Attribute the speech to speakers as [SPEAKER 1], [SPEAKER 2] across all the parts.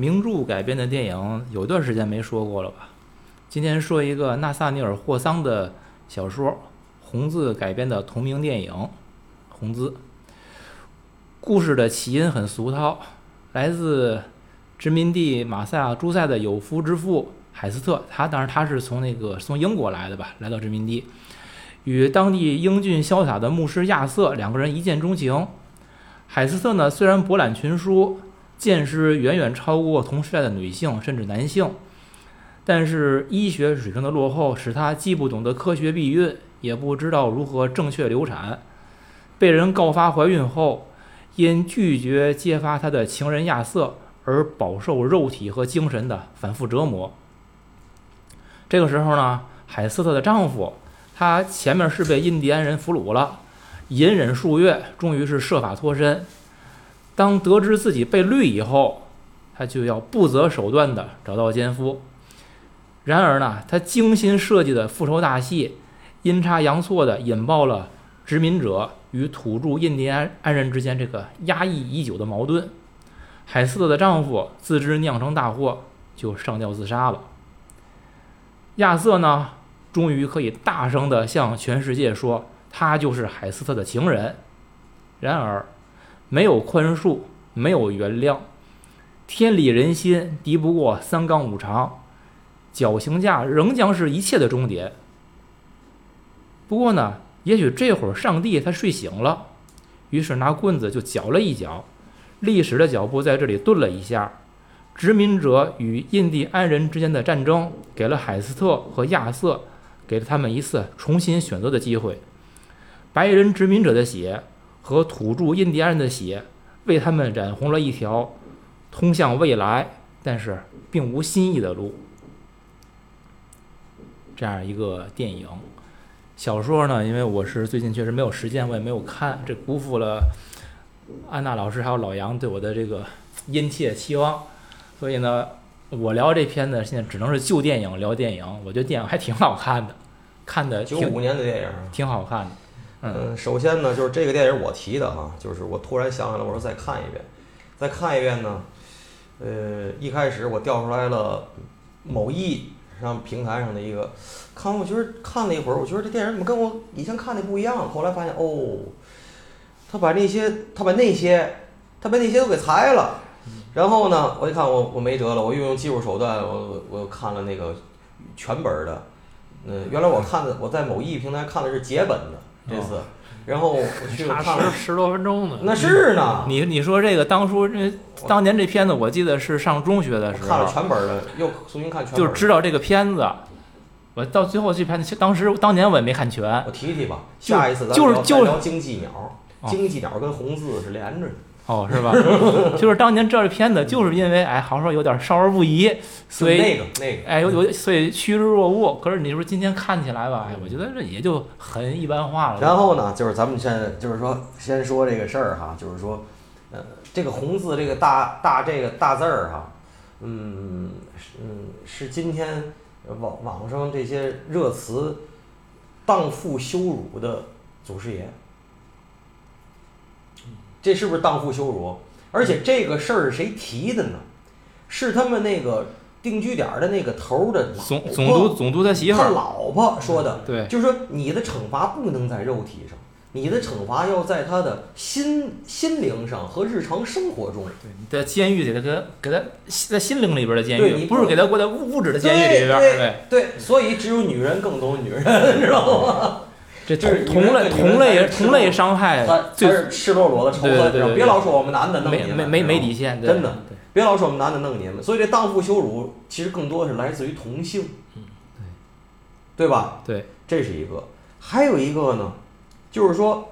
[SPEAKER 1] 名著改编的电影有段时间没说过了吧？今天说一个纳萨尼尔·霍桑的小说《红字》改编的同名电影《红字》。故事的起因很俗套，来自殖民地马赛诸塞的有夫之妇海斯特，他当然他是从那个从英国来的吧，来到殖民地，与当地英俊潇洒的牧师亚瑟两个人一见钟情。海斯特呢，虽然博览群书。见识远远超过同时代的女性甚至男性，但是医学水平的落后使他既不懂得科学避孕，也不知道如何正确流产。被人告发怀孕后，因拒绝揭发他的情人亚瑟而饱受肉体和精神的反复折磨。这个时候呢，海斯特的丈夫，他前面是被印第安人俘虏了，隐忍数月，终于是设法脱身。当得知自己被绿以后，他就要不择手段地找到奸夫。然而呢，他精心设计的复仇大戏，阴差阳错地引爆了殖民者与土著印第安人之间这个压抑已久的矛盾。海斯特的丈夫自知酿成大祸，就上吊自杀了。亚瑟呢，终于可以大声地向全世界说，他就是海斯特的情人。然而。没有宽恕，没有原谅，天理人心敌不过三纲五常，绞刑架仍将是一切的终点。不过呢，也许这会儿上帝他睡醒了，于是拿棍子就搅了一搅，历史的脚步在这里顿了一下。殖民者与印第安人之间的战争，给了海斯特和亚瑟，给了他们一次重新选择的机会。白人殖民者的血。和土著印第安人的血，为他们染红了一条通向未来但是并无新意的路。这样一个电影，小说呢？因为我是最近确实没有时间，我也没有看，这辜负了安娜老师还有老杨对我的这个殷切期望。所以呢，我聊这片子现在只能是旧电影聊电影。我觉得电影还挺好看的，看的
[SPEAKER 2] 九五年的电影
[SPEAKER 1] 挺好看的。
[SPEAKER 2] 嗯，首先呢，就是这个电影我提的哈，就是我突然想起来，我说再看一遍，再看一遍呢，呃，一开始我调出来了某易上平台上的一个，看我觉得看了一会儿，我觉得这电影怎么跟我以前看的不一样？后来发现哦，他把那些他把那些他把那些都给裁了，然后呢，我一看我我没辙了，我运用技术手段，我我又看了那个全本的，嗯，原来我看的我在某易平台看的是节本的。这次，然后我去看了
[SPEAKER 3] 十多分钟呢。
[SPEAKER 2] 那是呢。
[SPEAKER 1] 你你说这个当初这当年这片子，我记得是上中学的时候
[SPEAKER 2] 看了全本的，又重新看全。
[SPEAKER 1] 就知道这个片子，我到最后这片子，当时当年我也没看全。
[SPEAKER 2] 我提提吧，下一次咱
[SPEAKER 1] 聊就
[SPEAKER 2] 聊经济鸟，经济鸟跟红字是连着的。
[SPEAKER 1] 哦，是吧？就是当年这片子，就是因为哎，好像说有点少儿不宜，所以
[SPEAKER 2] 那个那个，
[SPEAKER 1] 哎，有有，所以趋之若鹜。可是你说今天看起来吧，哎，我觉得这也就很一般化了。
[SPEAKER 2] 然后呢，就是咱们先就是说，先说这个事儿哈，就是说，呃，这个红字这个大大这个大字儿哈，嗯嗯，是今天网网上这些热词荡妇羞辱的祖师爷。这是不是荡妇羞辱？而且这个事儿是谁提的呢？是他们那个定居点的那个头的
[SPEAKER 1] 总总督总督
[SPEAKER 2] 他
[SPEAKER 1] 媳妇儿，
[SPEAKER 2] 他老婆说的。
[SPEAKER 1] 对，
[SPEAKER 2] 就是说你的惩罚不能在肉体上，你的惩罚要在他的心心灵上和日常生活中。
[SPEAKER 1] 对，你在监狱给他给给他在心灵里边的监
[SPEAKER 2] 狱，
[SPEAKER 1] 不是给他过在物物质的监狱里边。
[SPEAKER 2] 对对，所以只有女人更懂女人，知道吗？
[SPEAKER 1] 这就是同类同类同类伤害，
[SPEAKER 2] 最赤裸裸的仇恨。别老说我们男的弄你们，
[SPEAKER 1] 没没没底线，
[SPEAKER 2] 真的。别老说我们男的弄你们，所以这荡妇羞辱其实更多的是来自于同性，
[SPEAKER 1] 对，
[SPEAKER 2] 对吧？
[SPEAKER 1] 对，
[SPEAKER 2] 这是一个。还有一个呢，就是说，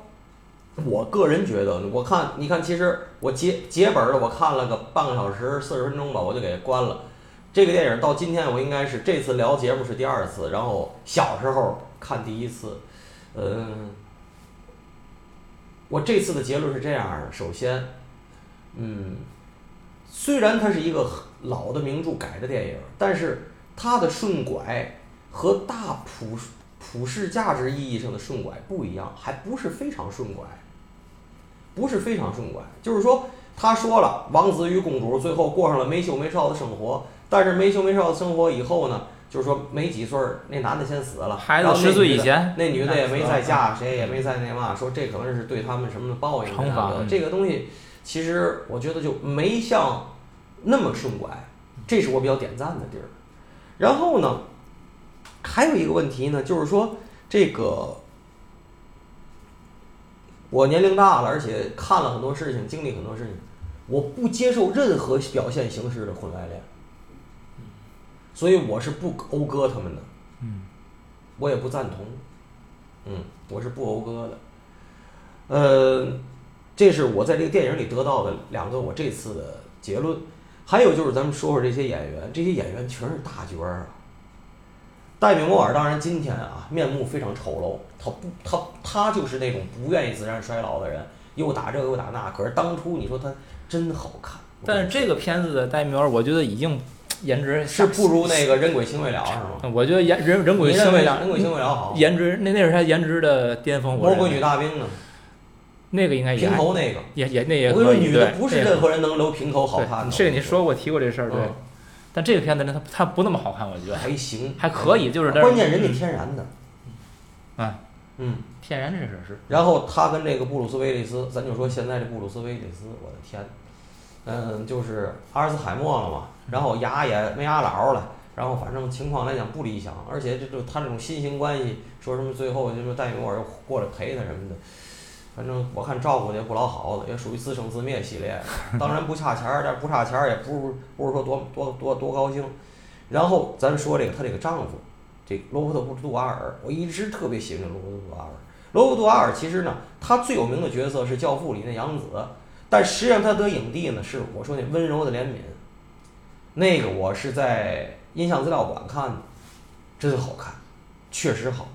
[SPEAKER 2] 我个人觉得，我看你看，其实我结结本的，我看了个半个小时四十分钟吧，我就给关了。这个电影到今天我应该是这次聊节目是第二次，然后小时候看第一次。嗯，我这次的结论是这样的：首先，嗯，虽然它是一个老的名著改的电影，但是它的顺拐和大普普世价值意义上的顺拐不一样，还不是非常顺拐，不是非常顺拐。就是说，他说了，王子与公主最后过上了没羞没臊的生活，但是没羞没臊的生活以后呢，就是说没几岁儿，那男的先死了，
[SPEAKER 1] 孩子十岁以前，
[SPEAKER 2] 那女的也没再
[SPEAKER 1] 嗯。
[SPEAKER 2] 嫁，谁也没再那嘛，说这可能是对他们什么的报应
[SPEAKER 1] 惩罚
[SPEAKER 2] 这个东西，其实我觉得就没像那么顺拐，这是我比较点赞的地儿。然后呢，还有一个问题呢，就是说这个我年龄大了，而且看了很多事情，经历很多事情，我不接受任何表现形式的婚外恋，所以我是不讴歌他们的。
[SPEAKER 1] 嗯，
[SPEAKER 2] 我也不赞同，嗯，我是不讴歌的。呃，这是我在这个电影里得到的两个我这次的结论。还有就是咱们说说这些演员，这些演员全是大角儿啊。戴米摩尔当然今天啊面目非常丑陋，他不他他就是那种不愿意自然衰老的人，又打这个又打那。可是当初你说他真好看，
[SPEAKER 1] 但是这个片子的戴米尔，我觉得已经颜值
[SPEAKER 2] 是不如那个人鬼情未了是吗？
[SPEAKER 1] 我觉得颜人人鬼情未了，
[SPEAKER 2] 人鬼情未了好？
[SPEAKER 1] 颜值那那是他颜值的巅峰。我
[SPEAKER 2] 魔鬼女大兵呢？
[SPEAKER 1] 那个应该也
[SPEAKER 2] 平头那个。
[SPEAKER 1] 也也那也
[SPEAKER 2] 我跟你说，女的不是任何人能留平头好看的。
[SPEAKER 1] 对，这个你说过提过这事儿，对
[SPEAKER 2] 嗯。
[SPEAKER 1] 但这个片子呢，它它不那么好看，我觉得
[SPEAKER 2] 还行，
[SPEAKER 1] 还可以，就是
[SPEAKER 2] 关键人家天然的，
[SPEAKER 1] 嗯
[SPEAKER 2] 嗯，
[SPEAKER 1] 天然这事是。
[SPEAKER 2] 然后他跟这个布鲁斯威利斯，咱就说现在这布鲁斯威利斯，我的天，嗯，就是阿尔茨海默了嘛，然后牙也没牙老了，然后反正情况来讲不理想，而且这就他这种新型关系，说什么最后就说戴米沃尔过来陪他什么的。反正我看照顾的也不老好的，也属于自生自灭系列。当然不差钱儿，但不差钱儿也不是不是说多多多多高兴。然后咱说这个她这个丈夫，这个罗伯特·杜瓦尔，我一直特别喜欢这罗伯特·杜瓦尔。罗伯特·杜瓦尔其实呢，他最有名的角色是《教父》里那杨子，但实际上他得影帝呢是我说那温柔的怜悯，那个我是在音像资料馆看的，真好看，确实好。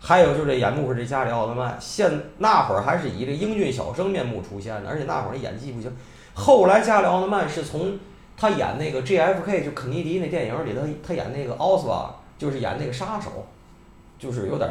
[SPEAKER 2] 还有就是这演幕是这加里奥特曼，现那会儿还是以这英俊小生面目出现的，而且那会儿演技不行。后来加里奥特曼是从他演那个 JFK 就肯尼迪那电影里，头他演那个奥斯瓦，就是演那个杀手，就是有点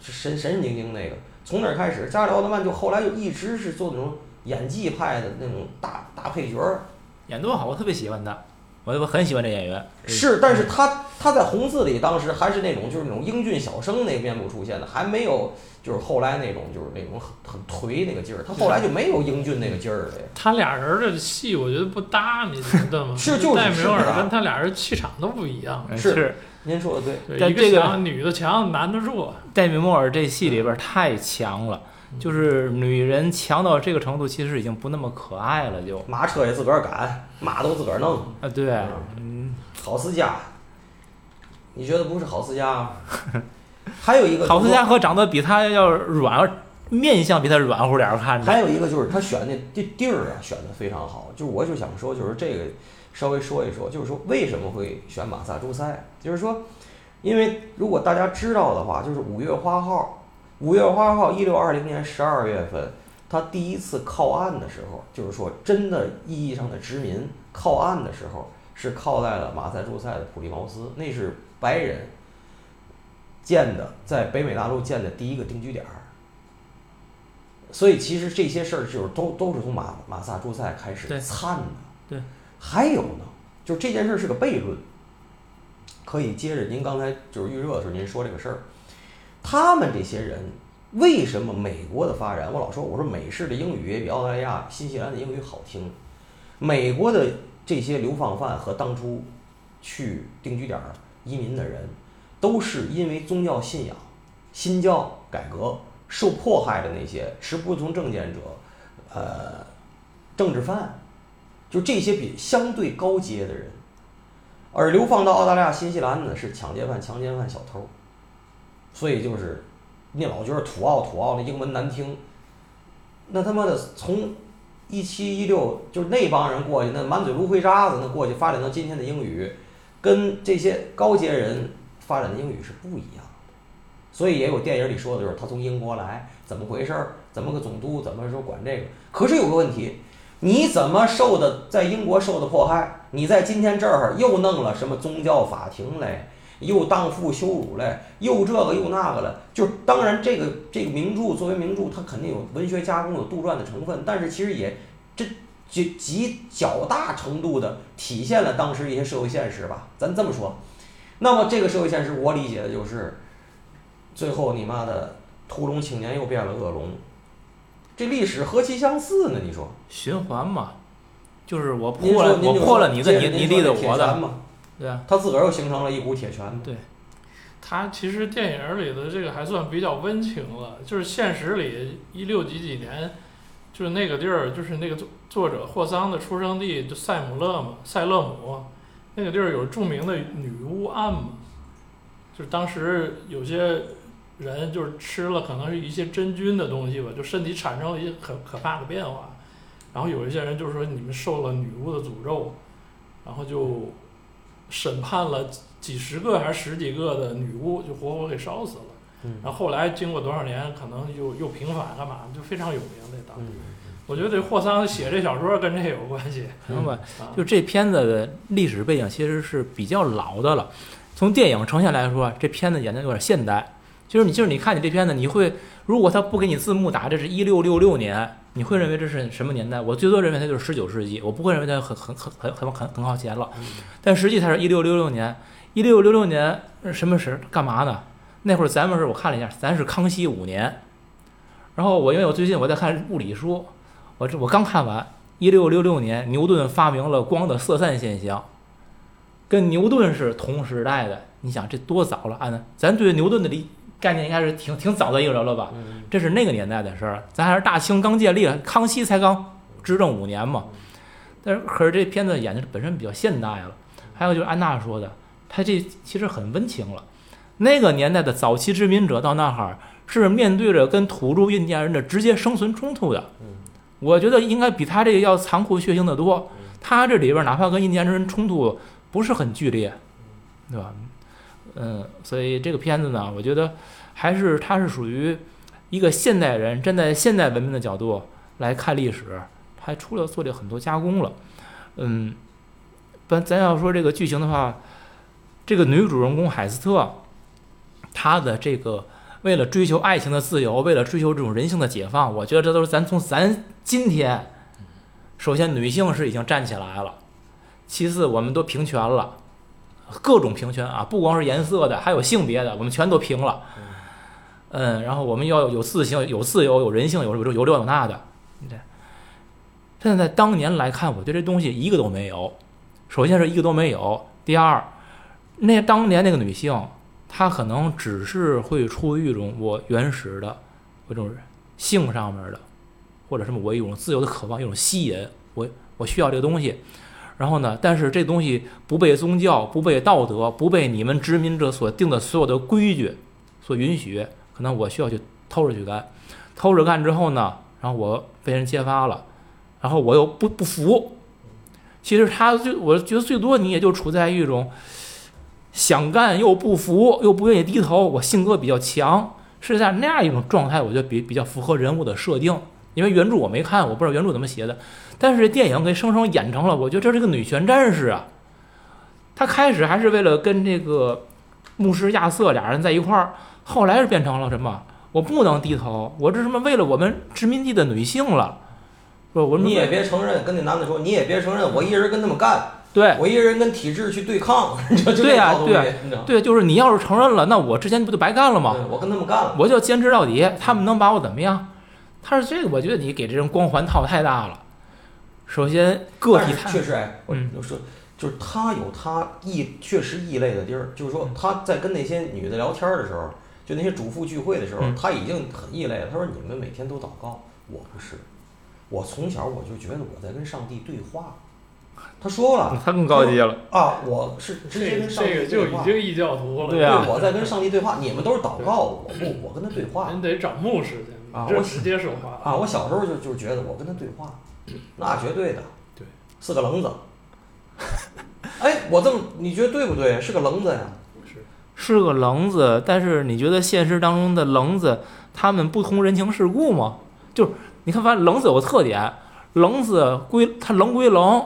[SPEAKER 2] 神神神经经那个。从那儿开始，加里奥特曼就后来就一直是做那种演技派的那种大大配角儿。
[SPEAKER 1] 演多好，我特别喜欢他，我我很喜欢这演员。
[SPEAKER 2] 是，但是他他在红字里当时还是那种就是那种英俊小生那个面部出现的，还没有就是后来那种就是那种很很颓那个劲儿。他后来就没有英俊那个劲儿了呀。
[SPEAKER 3] 他俩人的戏我觉得不搭，你觉得吗？
[SPEAKER 2] 是就是
[SPEAKER 3] 戴米尔跟他俩人气场都不一样。
[SPEAKER 1] 嗯
[SPEAKER 2] 是
[SPEAKER 1] 是
[SPEAKER 2] 您说的对，
[SPEAKER 3] 对，一
[SPEAKER 1] 但这个
[SPEAKER 3] 强，女的强，男的弱。
[SPEAKER 1] 戴米莫尔这戏里边太强了，就是女人强到这个程度，其实已经不那么可爱了，就
[SPEAKER 2] 马车也自个儿赶，马都自个儿弄，
[SPEAKER 1] 啊对，嗯，
[SPEAKER 2] 好思嘉，你觉得不是好思嘉吗？还有一个
[SPEAKER 1] 好思嘉和长得比他要软，面相比他软乎点儿，看着
[SPEAKER 2] 还有一个就是他选那地地儿啊，选的非常好。就是我就想说，就是这个稍微说一说，就是说为什么会选马萨诸塞？就是说，因为如果大家知道的话，就是五月花号，五月花号一六二零年十二月份，他第一次靠岸的时候，就是说真的意义上的殖民靠岸的时候，是靠在了马萨诸塞的普利茅斯，那是白人建的，在北美大陆建的第一个定居点儿。所以其实这些事儿就是都都是从马马萨诸塞开始的。
[SPEAKER 1] 对，
[SPEAKER 2] 还有呢，就是这件事儿是个悖论，可以接着您刚才就是预热的时候您说这个事儿，他们这些人为什么美国的发展？我老说我说美式的英语也比澳大利亚、新西兰的英语好听，美国的这些流放犯和当初去定居点儿移民的人，都是因为宗教信仰、新教改革受迫害的那些持不同政见者，呃，政治犯，就这些比相对高阶的人，而流放到澳大利亚、新西兰呢是抢劫犯、强奸犯、小偷，所以就是你老觉得土澳土澳那英文难听，那他妈的从一七一六就是那帮人过去，那满嘴芦灰渣子，那过去发展到今天的英语，跟这些高阶人发展的英语是不一样的。所以也有电影里说的就是他从英国来，怎么回事儿？怎么个总督？怎么说管这个？可是有个问题，你怎么受的在英国受的迫害？你在今天这儿又弄了什么宗教法庭嘞？又荡妇羞辱嘞？又这个又那个了？就是当然这个这个名著作为名著，它肯定有文学加工、有杜撰的成分，但是其实也这极极较大程度的体现了当时一些社会现实吧，咱这么说。那么这个社会现实，我理解的就是，最后你妈的屠龙青年又变了恶龙，这历史何其相似呢？你说？
[SPEAKER 1] 循环嘛，就是我破了我破了你的，你你立的我的，对啊，
[SPEAKER 2] 他自个儿又形成了一股铁拳对。
[SPEAKER 3] 他其实电影里的这个还算比较温情了，就是现实里一六几几年，就是那个地儿，就是那个作作者霍桑的出生地，就塞姆勒嘛，塞勒姆，那个地儿有著名的女巫案嘛，就是当时有些人就是吃了可能是一些真菌的东西吧，就身体产生了一些可可怕的变化，然后有一些人就是说你们受了女巫的诅咒，然后就审判了几十个还是十几个的女巫，就活活给烧死了。
[SPEAKER 2] 嗯
[SPEAKER 3] 然后后来经过多少年，可能又又平反干嘛，就非常有名那当地。
[SPEAKER 2] 嗯，
[SPEAKER 3] 我觉得这霍桑写这小说跟这有关系
[SPEAKER 1] 明白。
[SPEAKER 3] 啊。
[SPEAKER 1] 就这片子的历史背景其实是比较老的了。从电影呈现来说，这片子演的有点现代。就是你，就是你看你这片子，你会如果他不给你字幕打，这是一六六六年，你会认为这是什么年代？我最多认为它就是十九世纪，我不会认为它很很很很很很很靠前了。但实际它是一六六六年，一六六六年是什么时？干嘛呢？那会儿咱们是我看了一下，咱是康熙五年。然后我因为我最近我在看物理书，我这我刚看完，一六六六年牛顿发明了光的色散现象，跟牛顿是同时代的。你想这多早了？按咱对牛顿的理概念应该是挺挺早的一个人了吧？
[SPEAKER 2] 嗯
[SPEAKER 1] 这是那个年代的事儿，咱还是大清刚建立，康熙才刚执政五年嘛。但是可是这片子演的本身比较现代了，还有就是安娜说的，他这其实很温情了。那个年代的早期殖民者到那儿是面对着跟土著印第安人的直接生存冲突的。
[SPEAKER 2] 嗯
[SPEAKER 1] 我觉得应该比他这个要残酷血腥的多。他这里边哪怕跟印第安人冲突不是很剧烈，对吧？嗯，所以这个片子呢，我觉得还是它是属于一个现代人站在现代文明的角度来看历史，还出了做了很多加工了。嗯，咱咱要说这个剧情的话，这个女主人公海斯特，她的这个为了追求爱情的自由，为了追求这种人性的解放，我觉得这都是咱从咱今天，首先女性是已经站起来了，其次我们都平权了，各种平权啊，不光是颜色的，还有性别的，我们全都平了。嗯，然后我们要有自性、有自由、有人性、有有有这有那的。对，现在在当年来看，我对这东西一个都没有。首先是一个都没有，第二，那当年那个女性，她可能只是会出于一种我原始的，一种性上面的，或者什么我一种自由的渴望，一种吸引，我我需要这个东西。然后呢，但是这东西不被宗教、不被道德、不被你们殖民者所定的所有的规矩所允许，可能我需要去偷着去干，偷着干之后呢，然后我被人揭发了，然后我又不不服。其实他最，我觉得最多你也就处在一种想干又不服，又不愿意低头。我性格比较强，是在那样一种状态，我觉得比比较符合人物的设定。因为原著我没看，我不知道原著怎么写的，但是电影给生生演成了，我觉得这是个女权战士啊。她开始还是为了跟这个牧师亚瑟俩人在一块儿，后来是变成了什么？我不能低头，我这什么为了我们殖民地的女性了，不，我
[SPEAKER 2] 你也别承认，跟那男的说，你也别承认，我一人跟他们干，
[SPEAKER 1] 对
[SPEAKER 2] 我一人跟体制去对抗，
[SPEAKER 1] 对呀
[SPEAKER 2] 这套东
[SPEAKER 1] 对？对，就是你要是承认了，那我之前不就白干了吗？
[SPEAKER 2] 我跟他们干了。
[SPEAKER 1] 我就坚持到底，他们能把我怎么样？他是这个，我觉得你给这人光环套太大了。首先，个体
[SPEAKER 2] 确实，哎，我
[SPEAKER 1] 嗯
[SPEAKER 2] 我说，就是他有他异，确实异类的地儿。就是说，他在跟那些女的聊天的时候，就那些主妇聚会的时候，
[SPEAKER 1] 嗯
[SPEAKER 2] 他已经很异类了。他说：“你们每天都祷告，我不是，我从小我就觉得我在跟上帝对话。”他说了
[SPEAKER 1] 他更高级了。
[SPEAKER 2] 啊，我是直接跟上帝
[SPEAKER 3] 这个就
[SPEAKER 2] 对话。
[SPEAKER 3] 已经异教徒了。
[SPEAKER 1] 对啊
[SPEAKER 2] 我在跟上帝对话，你们都是祷告，我不，我跟他对话
[SPEAKER 3] 您得找牧师去，
[SPEAKER 2] 啊我
[SPEAKER 3] 直接说话
[SPEAKER 2] 啊！我小时候就就觉得我跟他对话，那绝对的，
[SPEAKER 3] 对，
[SPEAKER 2] 是个棱子。哎，我这么你觉得对不对？是个棱子呀。
[SPEAKER 1] 是个棱子，但是你觉得现实当中的棱子，他们不通人情世故吗？就是你看，发现棱子有个特点，棱子归它棱归棱，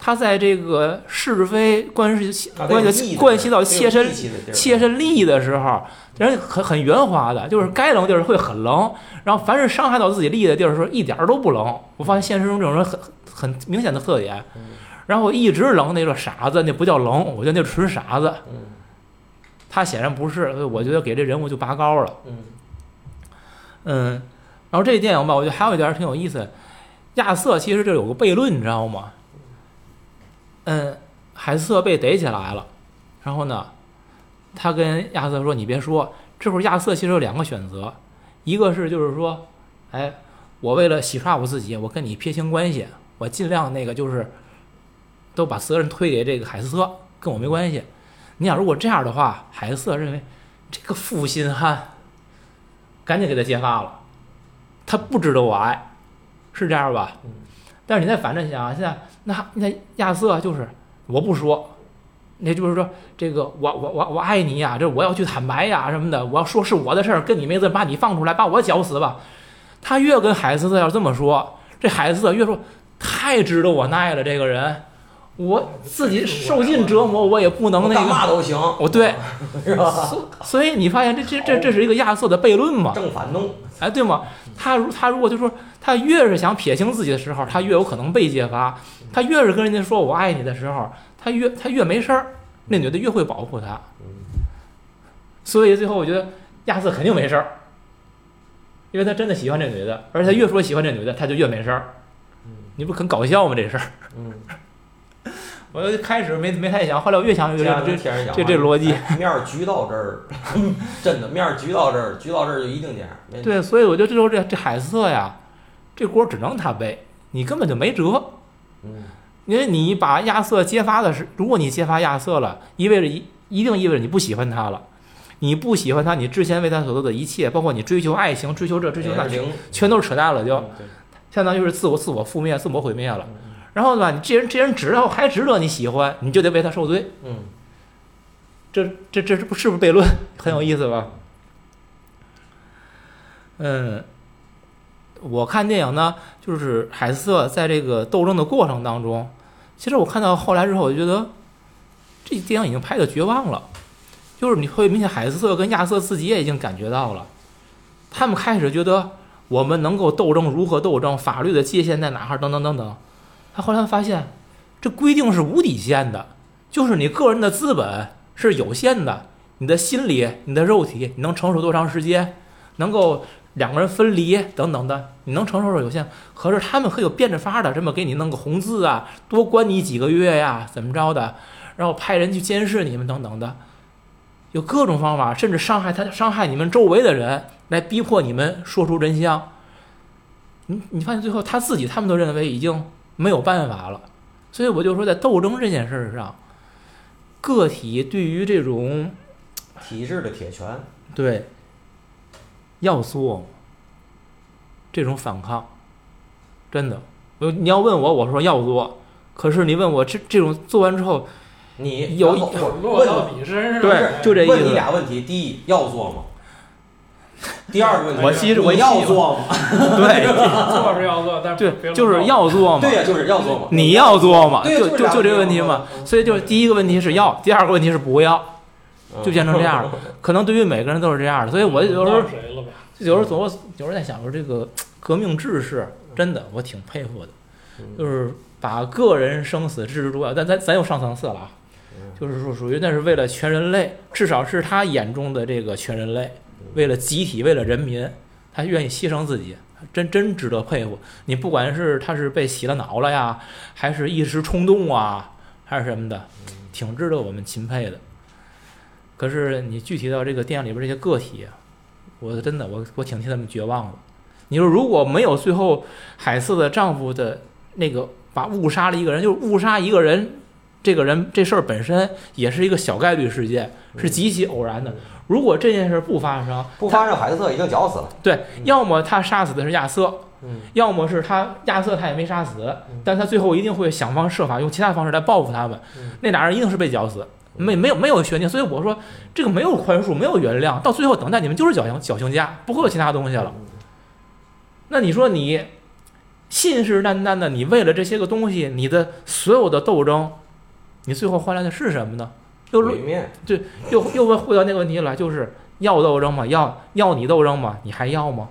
[SPEAKER 1] 它在这个是非关系
[SPEAKER 2] 啊
[SPEAKER 1] 关系关系到切身切
[SPEAKER 2] 切
[SPEAKER 1] 身利益的时候，人很很圆滑的，就是该棱地儿会很棱，然后凡是伤害到自己利益的地儿的时候，一点儿都不棱。我发现现实中这种人很很明显的特点。
[SPEAKER 2] 嗯
[SPEAKER 1] 然后一直冷那个傻子，那不叫冷，我觉得那纯傻子。
[SPEAKER 2] 嗯
[SPEAKER 1] 他显然不是，我觉得给这人物就拔高了。
[SPEAKER 2] 嗯
[SPEAKER 1] 嗯，然后这电影吧，我觉得还有一点挺有意思。亚瑟其实这有个悖论，你知道吗？嗯，海瑟被逮起来了，然后呢，他跟亚瑟说：“你别说。”这会儿亚瑟其实有两个选择，一个是就是说，哎，我为了洗刷我自己，我跟你撇清关系，我尽量那个就是都把责任推给这个海瑟，跟我没关系。你想，如果这样的话，海瑟认为这个负心汉，赶紧给他揭发了，他不值得我爱，是这样吧？但是你再反着想，现在那那亚瑟就是我不说，那就是说这个我我我我爱你呀，这我要去坦白呀什么的，我要说是我的事儿，跟你没子，把你放出来，把我绞死吧。他越跟海斯特要这么说，这海斯特越说太值得我爱了，这个人，我自己受尽折磨，我也不能那
[SPEAKER 2] 干
[SPEAKER 1] 个。
[SPEAKER 2] 嘛都行，
[SPEAKER 1] 哦，对，
[SPEAKER 2] 是吧？
[SPEAKER 1] 所以你发现这这这这是一个亚瑟的悖论嘛？
[SPEAKER 2] 正反动，
[SPEAKER 1] 哎，对吗？他如他如果就说他越是想撇清自己的时候，他越有可能被揭发；他越是跟人家说我爱你的时候，他越他越没事儿，那女的越会保护他。所以最后我觉得亚瑟肯定没事儿，因为他真的喜欢这女的，而且他越说喜欢这女的，他就越没事儿。你不很搞笑吗？这事儿，
[SPEAKER 2] 嗯，
[SPEAKER 1] 我就开始没没太想，后来我越想越
[SPEAKER 2] 这样
[SPEAKER 1] 这这逻辑
[SPEAKER 2] 哎面儿局到这儿，真的面儿局到这儿，局到这儿就一定这样。
[SPEAKER 1] 对，所以我觉得这时候这这海瑟呀，这锅只能他背，你根本就没辙。
[SPEAKER 2] 嗯
[SPEAKER 1] 因为你把亚瑟揭发的是，如果你揭发亚瑟了，意味着一一定意味着你不喜欢他了。你不喜欢他，你之前为他所做的一切，包括你追求爱情、追求这、追求那，
[SPEAKER 2] 零
[SPEAKER 1] 全都是扯淡了，就相当于是自我、自我覆灭、自我毁灭了。
[SPEAKER 2] 嗯
[SPEAKER 1] 然后吧，你这人这人只要还值得你喜欢，你就得为他受罪。
[SPEAKER 2] 嗯
[SPEAKER 1] 这这这是不是不是悖论？很有意思吧？嗯，我看电影呢，就是海斯特在这个斗争的过程当中，其实我看到后来之后，我就觉得这电影已经拍的绝望了。就是你会明显，海斯特跟亚瑟自己也已经感觉到了，他们开始觉得我们能够斗争，如何斗争，法律的界限在哪儿，等等等等。他后来发现，这规定是无底线的，就是你个人的资本是有限的，你的心理、你的肉体，你能承受多长时间，能够两个人分离等等的，你能承受是有限。可是他们会有变着法儿的，这么给你弄个红字啊，多关你几个月呀，怎么着的，然后派人去监视你们等等的，有各种方法，甚至伤害他、伤害你们周围的人，来逼迫你们说出真相。你你发现最后他自己，他们都认为已经没有办法了。所以我就说，在斗争这件事儿上，个体对于这种
[SPEAKER 2] 体制的铁拳，
[SPEAKER 1] 对要做吗？这种反抗，真的，我你要问我，我说要做。可是你问我这这种做完之后，
[SPEAKER 2] 你
[SPEAKER 1] 有
[SPEAKER 3] 落到身上，
[SPEAKER 1] 对就这意思
[SPEAKER 2] 问你俩问题：第一，要做吗？第二个问题，
[SPEAKER 1] 我其实我
[SPEAKER 2] 要做吗？
[SPEAKER 1] 对
[SPEAKER 3] 做是要做，但是
[SPEAKER 1] 对，就是要做吗。
[SPEAKER 2] 对呀，就是要做吗？
[SPEAKER 1] 你要做吗？
[SPEAKER 2] 对就
[SPEAKER 1] 就就就这个问题嘛。
[SPEAKER 2] 嗯
[SPEAKER 1] 所以就是第一个问题是要，第二个问题是不要，
[SPEAKER 2] 嗯
[SPEAKER 1] 就变成这样了。可能对于每个人都是这样的。所以我有时候？有时候总有时候在想说，这个革命志士真的我挺佩服的，就是把个人生死置之度外，但咱咱又上层次了啊，就是说属于那是为了全人类，至少是他眼中的这个全人类，为了集体，为了人民，他愿意牺牲自己，真真值得佩服。你不管是他是被洗了脑了呀，还是一时冲动啊，还是什么的，挺值得我们钦佩的。可是你具体到这个电影里边这些个体，我真的我我挺替他们绝望的。你说如果没有最后海瑟的丈夫的那个把误杀了一个人，就是误杀一个人，这个人这事儿本身也是一个小概率事件，是极其偶然的。如果这件事不发生，
[SPEAKER 2] 不发生，海瑟已经绞死了。
[SPEAKER 1] 对，要么他杀死的是亚瑟，
[SPEAKER 2] 嗯
[SPEAKER 1] 要么是他亚瑟他也没杀死，但他最后一定会想方设法用其他方式来报复他们。
[SPEAKER 2] 嗯
[SPEAKER 1] 那俩人一定是被绞死，没没有没有悬念。所以我说这个没有宽恕，没有原谅，到最后等待你们就是绞刑绞刑架，不会有其他东西了。那你说你信誓旦旦的，你为了这些个东西，你的所有的斗争，你最后换来的是什么呢？又
[SPEAKER 2] 毁灭，
[SPEAKER 1] 又又会回到那个问题了，就是要斗争吗？要要你斗争吗？你还要吗？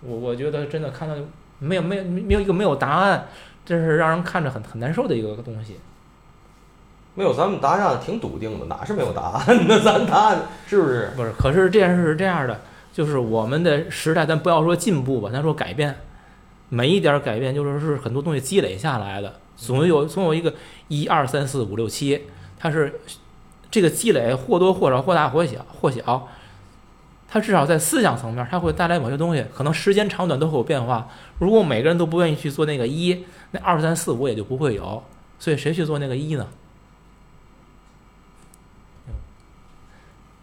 [SPEAKER 1] 我我觉得真的看到没有没有没有一个没有答案，这是让人看着很很难受的一个东西。
[SPEAKER 2] 没有，咱们答案挺笃定的，哪是没有答案呢？咱答案 是不是？
[SPEAKER 1] 不是，可是这件事是这样的，就是我们的时代，咱不要说进步吧，咱说改变，每一点改变就是是很多东西积累下来的，总有总有一个一二三四五六七，它是这个积累或多或少或大或小或小，它至少在思想层面，它会带来某些东西，可能时间长短都会有变化。如果每个人都不愿意去做那个一，那二三四五也就不会有。所以谁去做那个一呢？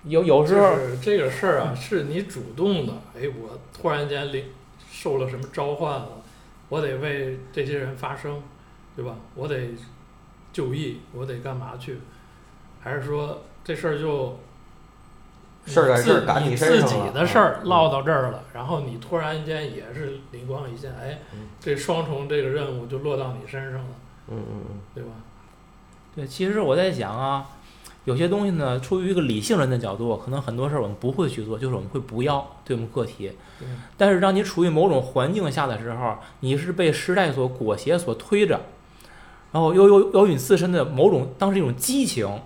[SPEAKER 1] 有有时候
[SPEAKER 3] 就是这个事儿啊，是你主动的。哎，我突然间领受了什么召唤了，我得为这些人发声，对吧？我得就义，我得干嘛去？还是说这事儿就
[SPEAKER 2] 事儿赶事儿
[SPEAKER 3] 自
[SPEAKER 2] 赶你
[SPEAKER 3] 你自己的事儿
[SPEAKER 2] 嗯
[SPEAKER 3] 落到这儿了，然后你突然间也是灵光一现，哎
[SPEAKER 2] 嗯，
[SPEAKER 3] 这双重这个任务就落到你身上了，
[SPEAKER 2] 嗯嗯嗯，
[SPEAKER 3] 对吧？
[SPEAKER 1] 对，其实我在想啊，有些东西呢，出于一个理性人的角度，可能很多事儿我们不会去做，就是我们会不要，对我们个体。但是当你处于某种环境下的时候，你是被时代所裹挟、所推着，然后又有有你自身的某种当时一种激情，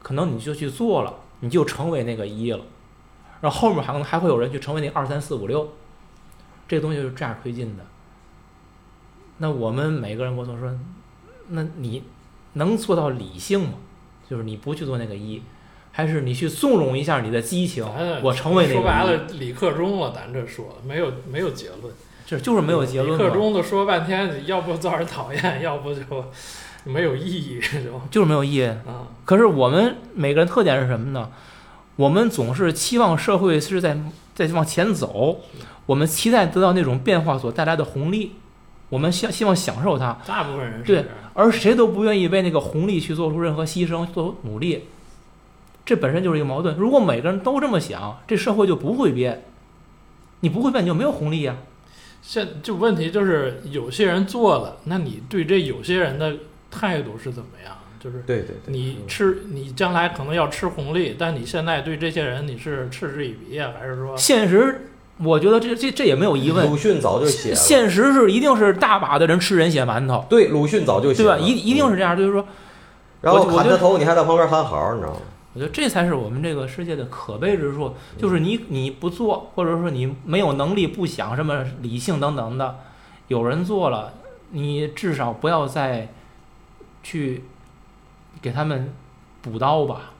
[SPEAKER 1] 可能你就去做了，你就成为那个一了，然后后面还可能还会有人去成为那个二三四五六，这个东西就是这样推进的。那我们每个人，我总说，那你能做到理性吗？就是你不去做那个一，还是你去纵容一下你的激情，我成为那
[SPEAKER 3] 说白，了，理克中了，咱这说没有没有结论。
[SPEAKER 1] 这就是没有结论
[SPEAKER 3] 理克
[SPEAKER 1] 嘛，
[SPEAKER 3] 中的说半天，要不造人讨厌，要不就没有意义，就
[SPEAKER 1] 就是没有意义。
[SPEAKER 3] 啊，
[SPEAKER 1] 可是我们每个人特点是什么呢？我们总是期望社会是在在往前走，我们期待得到那种变化所带来的红利，我们希希望享受它，
[SPEAKER 3] 大部分人是
[SPEAKER 1] 对而谁都不愿意为那个红利去做出任何牺牲、做出努力。这本身就是一个矛盾。如果每个人都这么想，这社会就不会变。你不会变，你就没有红利呀、
[SPEAKER 3] 现就问题就是有些人做了，那你对这有些人的态度是怎么样？就是
[SPEAKER 2] 对对对，
[SPEAKER 3] 你
[SPEAKER 2] 嗯
[SPEAKER 3] 吃，你将来可能要吃红利，但你现在对这些人你是嗤之以鼻呀，还是说
[SPEAKER 1] 现实，我觉得这这这也没有疑问。
[SPEAKER 2] 鲁迅早就写了，
[SPEAKER 1] 现实是一定是大把的人吃人血馒头，
[SPEAKER 2] 对，鲁迅早就写
[SPEAKER 1] 对吧？一一定是
[SPEAKER 2] 嗯。
[SPEAKER 1] 这样，就是说，
[SPEAKER 2] 然后砍他头，你还在旁边喊好，你知道吗？
[SPEAKER 1] 我觉得这才是我们这个世界的可悲之处，就是你你不做，或者说你没有能力不想什么理性等等的，有人做了，你至少不要再去给他们补刀吧。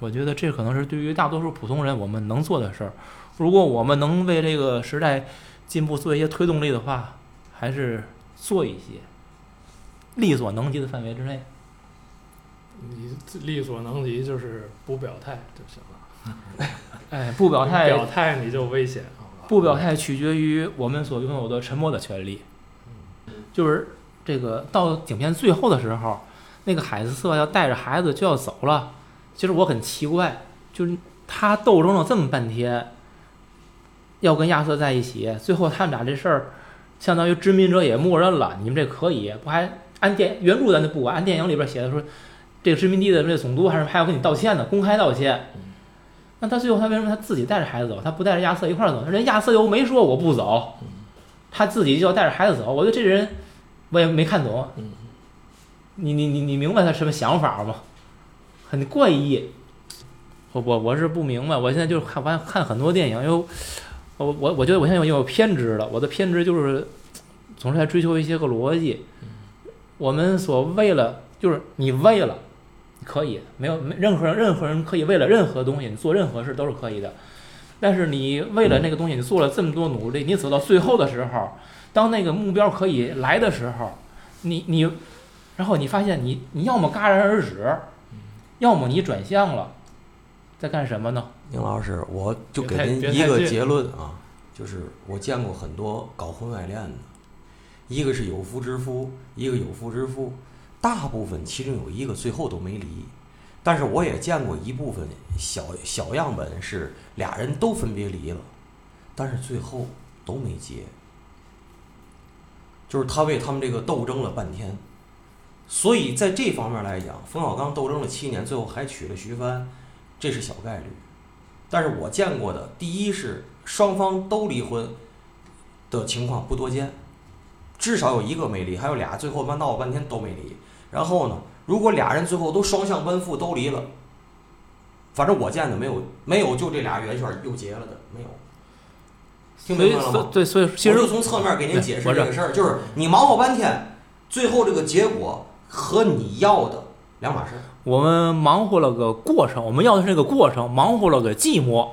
[SPEAKER 1] 我觉得这可能是对于大多数普通人我们能做的事儿。如果我们能为这个时代进步做一些推动力的话，还是做一些，力所能及的范围之内。
[SPEAKER 3] 你力所能及就是不表态就行了？
[SPEAKER 1] 哎，不表态，
[SPEAKER 3] 表态你就危险？
[SPEAKER 1] 不表态取决于我们所拥有的沉默的权利。就是这个到影片最后的时候，那个海斯瑟要带着孩子就要走了。其实我很奇怪，就是他斗争了这么半天，要跟亚瑟在一起，最后他们俩这事儿，相当于殖民者也默认了，你们这可以，不还按电原著咱就不管，按电影里边写的说，这个殖民地的这个总督还是还要跟你道歉呢，公开道歉。那他最后他为什么他自己带着孩子走，他不带着亚瑟一块儿走？人亚瑟又没说我不走，他自己就要带着孩子走。我觉得这人我也没看懂，
[SPEAKER 3] 嗯
[SPEAKER 1] 你你你你明白他什么想法吗？很怪异。我我我是不明白，我现在就是看完看很多电影，因为我我我觉得我现在有有偏执了，我的偏执就是总是在追求一些个逻辑。我们所为了就是你为了可以，没有没任何人任何人可以为了任何东西你做任何事都是可以的，但是你为了那个东西你做了这么多努力，你走到最后的时候，当那个目标可以来的时候，你你，然后你发现你你要么戛然而止，要么你转向了，在干什么呢？
[SPEAKER 2] 宁老师，我就给您一个结论啊，就是我见过很多搞婚外恋的，一个是有夫之妇，一个有妇之夫，大部分其中有一个最后都没离，但是我也见过一部分小小样本是俩人都分别离了，但是最后都没结，就是他为他们这个斗争了半天，所以在这方面来讲，冯小刚斗争了七年，最后还娶了徐帆，这是小概率。但是我见过的，第一是双方都离婚，的情况不多见，至少有一个没离，还有俩最后妈闹了半天都没离。然后呢，如果俩人最后都双向奔赴都离了，反正我见的没有没有就这俩圆圈又结了的没有。听明白了吗？
[SPEAKER 1] 对，所以其实
[SPEAKER 2] 我就从侧面给您解释这个事儿，就是你忙活半天，最后这个结果和你要的两码事儿。
[SPEAKER 1] 我们忙活了个过程，我们要的是这个过程，忙活了个寂寞。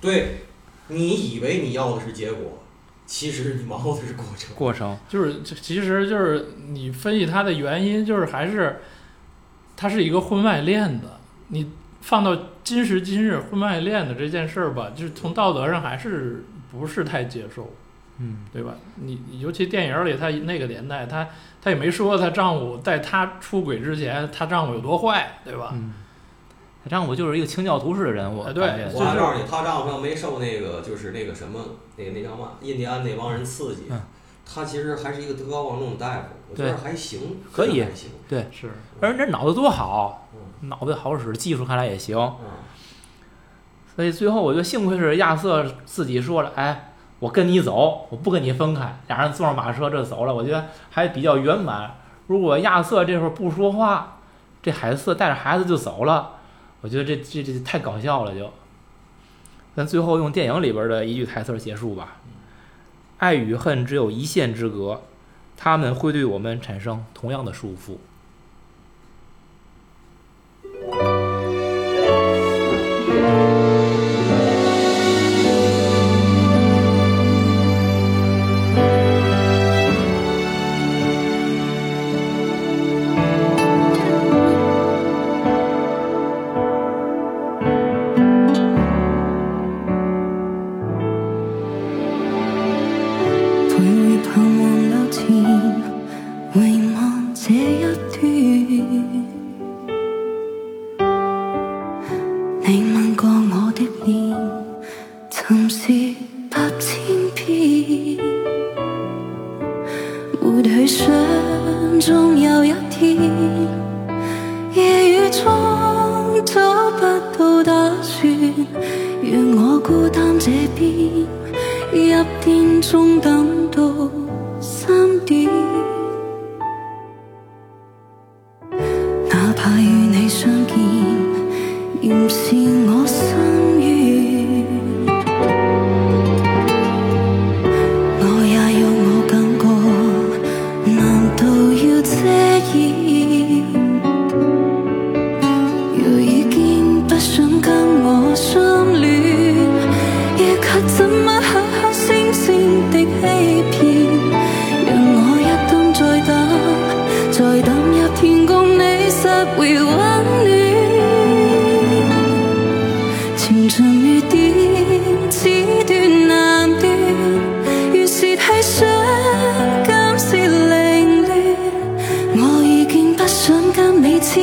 [SPEAKER 2] 对，你以为你要的是结果，其实你忙活的是过程。
[SPEAKER 1] 过程，
[SPEAKER 3] 就是其实就是你分析它的原因，就是还是它是一个婚外恋的。你放到今时今日，婚外恋的这件事儿吧，就是从道德上还是不是太接受，
[SPEAKER 1] 嗯，
[SPEAKER 3] 对吧？你你尤其电影里，她那个年代，她她也没说她丈夫在她出轨之前，她丈夫有多坏，对吧？
[SPEAKER 1] 嗯，她丈夫就是一个清教徒式的人物，
[SPEAKER 3] 哎对
[SPEAKER 2] 我告诉你，她丈夫要没受那个就是那个什么那个那叫嘛，印第安那帮人刺激，
[SPEAKER 1] 嗯
[SPEAKER 2] 他其实还是一个德高望重的大夫，我觉得还行，
[SPEAKER 1] 可以
[SPEAKER 2] 真的还行。
[SPEAKER 3] 是，
[SPEAKER 1] 而且这脑子多好，
[SPEAKER 2] 嗯
[SPEAKER 1] 脑子好使，技术看来也行。
[SPEAKER 2] 嗯，
[SPEAKER 1] 所以最后我觉得幸亏是亚瑟自己说了，哎，我跟你走，我不跟你分开。俩人坐上马车这走了，我觉得还比较圆满。如果亚瑟这会儿不说话，这海瑟带着孩子就走了，我觉得这这这太搞笑了就。咱最后用电影里边的一句台词结束吧：爱与恨只有一线之隔，他们会对我们产生同样的束缚。
[SPEAKER 4] 没去想，终有一天，夜雨中找不到打算，让我孤单这边。一点钟等到三点，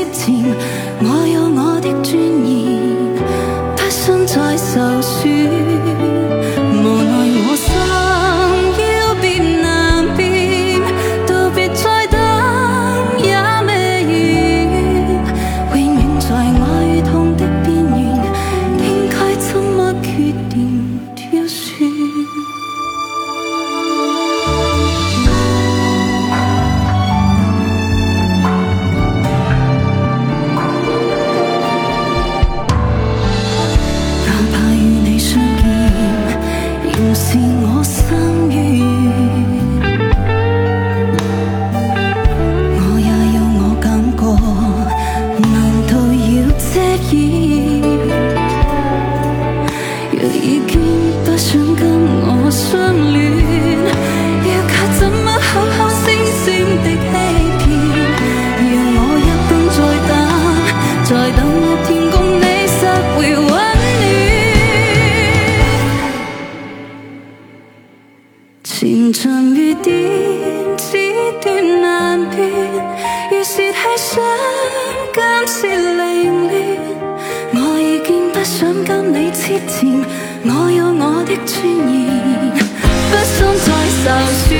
[SPEAKER 4] 跟你切纏，我相恋，要靠怎么口口聲聲的欺騙？讓我一等再等，再等一天共你實會溫暖。情長如電，此斷難斷，越是太想，更是凌亂。我已經不想跟你切纏，我有我的尊严，想